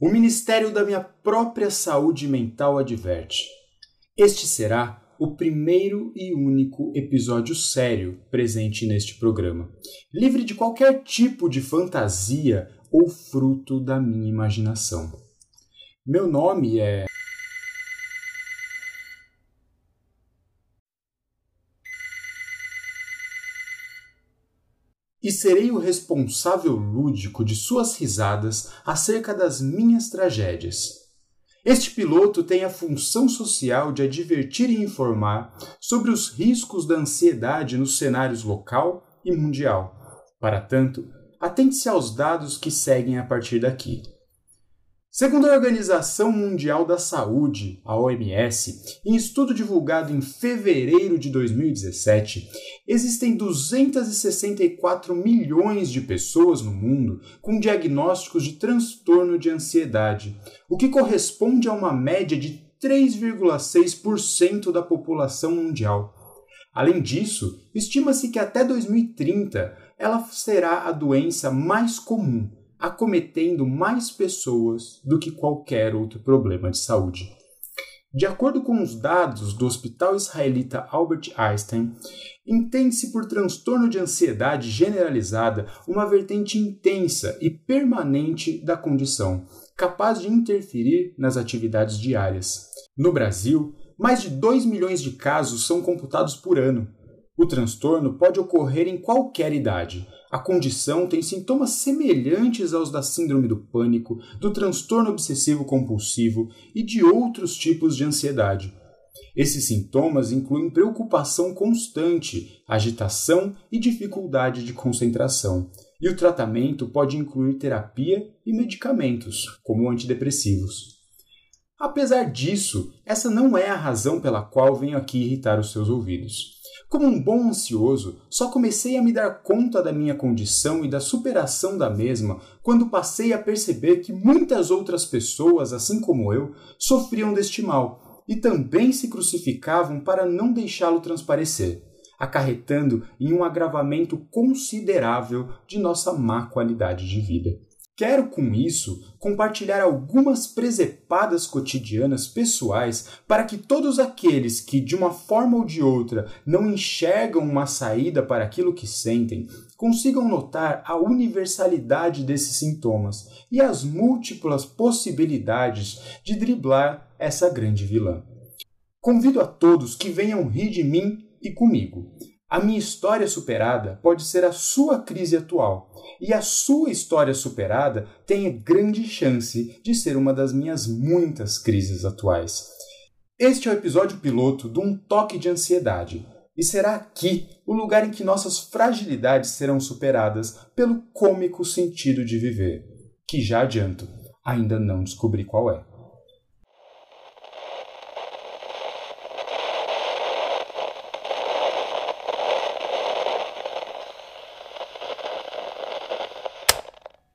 O Ministério da minha própria saúde mental adverte. Este será o primeiro e único episódio sério presente neste programa, livre de qualquer tipo de fantasia ou fruto da minha imaginação. Meu nome é. E serei o responsável lúdico de suas risadas acerca das minhas tragédias. Este piloto tem a função social de advertir e informar sobre os riscos da ansiedade nos cenários local e mundial. Para tanto, atente-se aos dados que seguem a partir daqui. Segundo a Organização Mundial da Saúde, a OMS, em estudo divulgado em fevereiro de 2017, existem 264 milhões de pessoas no mundo com diagnósticos de transtorno de ansiedade, o que corresponde a uma média de 3,6% da população mundial. Além disso, estima-se que até 2030 ela será a doença mais comum acometendo mais pessoas do que qualquer outro problema de saúde. De acordo com os dados do Hospital Israelita Albert Einstein, entende-se por transtorno de ansiedade generalizada uma vertente intensa e permanente da condição, capaz de interferir nas atividades diárias. No Brasil, mais de 2 milhões de casos são computados por ano. O transtorno pode ocorrer em qualquer idade, a condição tem sintomas semelhantes aos da síndrome do pânico, do transtorno obsessivo compulsivo e de outros tipos de ansiedade. Esses sintomas incluem preocupação constante, agitação e dificuldade de concentração. E o tratamento pode incluir terapia e medicamentos, como antidepressivos. Apesar disso, essa não é a razão pela qual venho aqui irritar os seus ouvidos. Como um bom ansioso, só comecei a me dar conta da minha condição e da superação da mesma quando passei a perceber que muitas outras pessoas, assim como eu, sofriam deste mal e também se crucificavam para não deixá-lo transparecer, acarretando em um agravamento considerável de nossa má qualidade de vida. Quero com isso compartilhar algumas presepadas cotidianas pessoais para que todos aqueles que, de uma forma ou de outra, não enxergam uma saída para aquilo que sentem, consigam notar a universalidade desses sintomas e as múltiplas possibilidades de driblar essa grande vilã. Convido a todos que venham rir de mim e comigo. A minha história superada pode ser a sua crise atual, e a sua história superada tem grande chance de ser uma das minhas muitas crises atuais. Este é o episódio piloto de Um Toque de Ansiedade, e será aqui o lugar em que nossas fragilidades serão superadas pelo cômico sentido de viver, que já adianto, ainda não descobri qual é.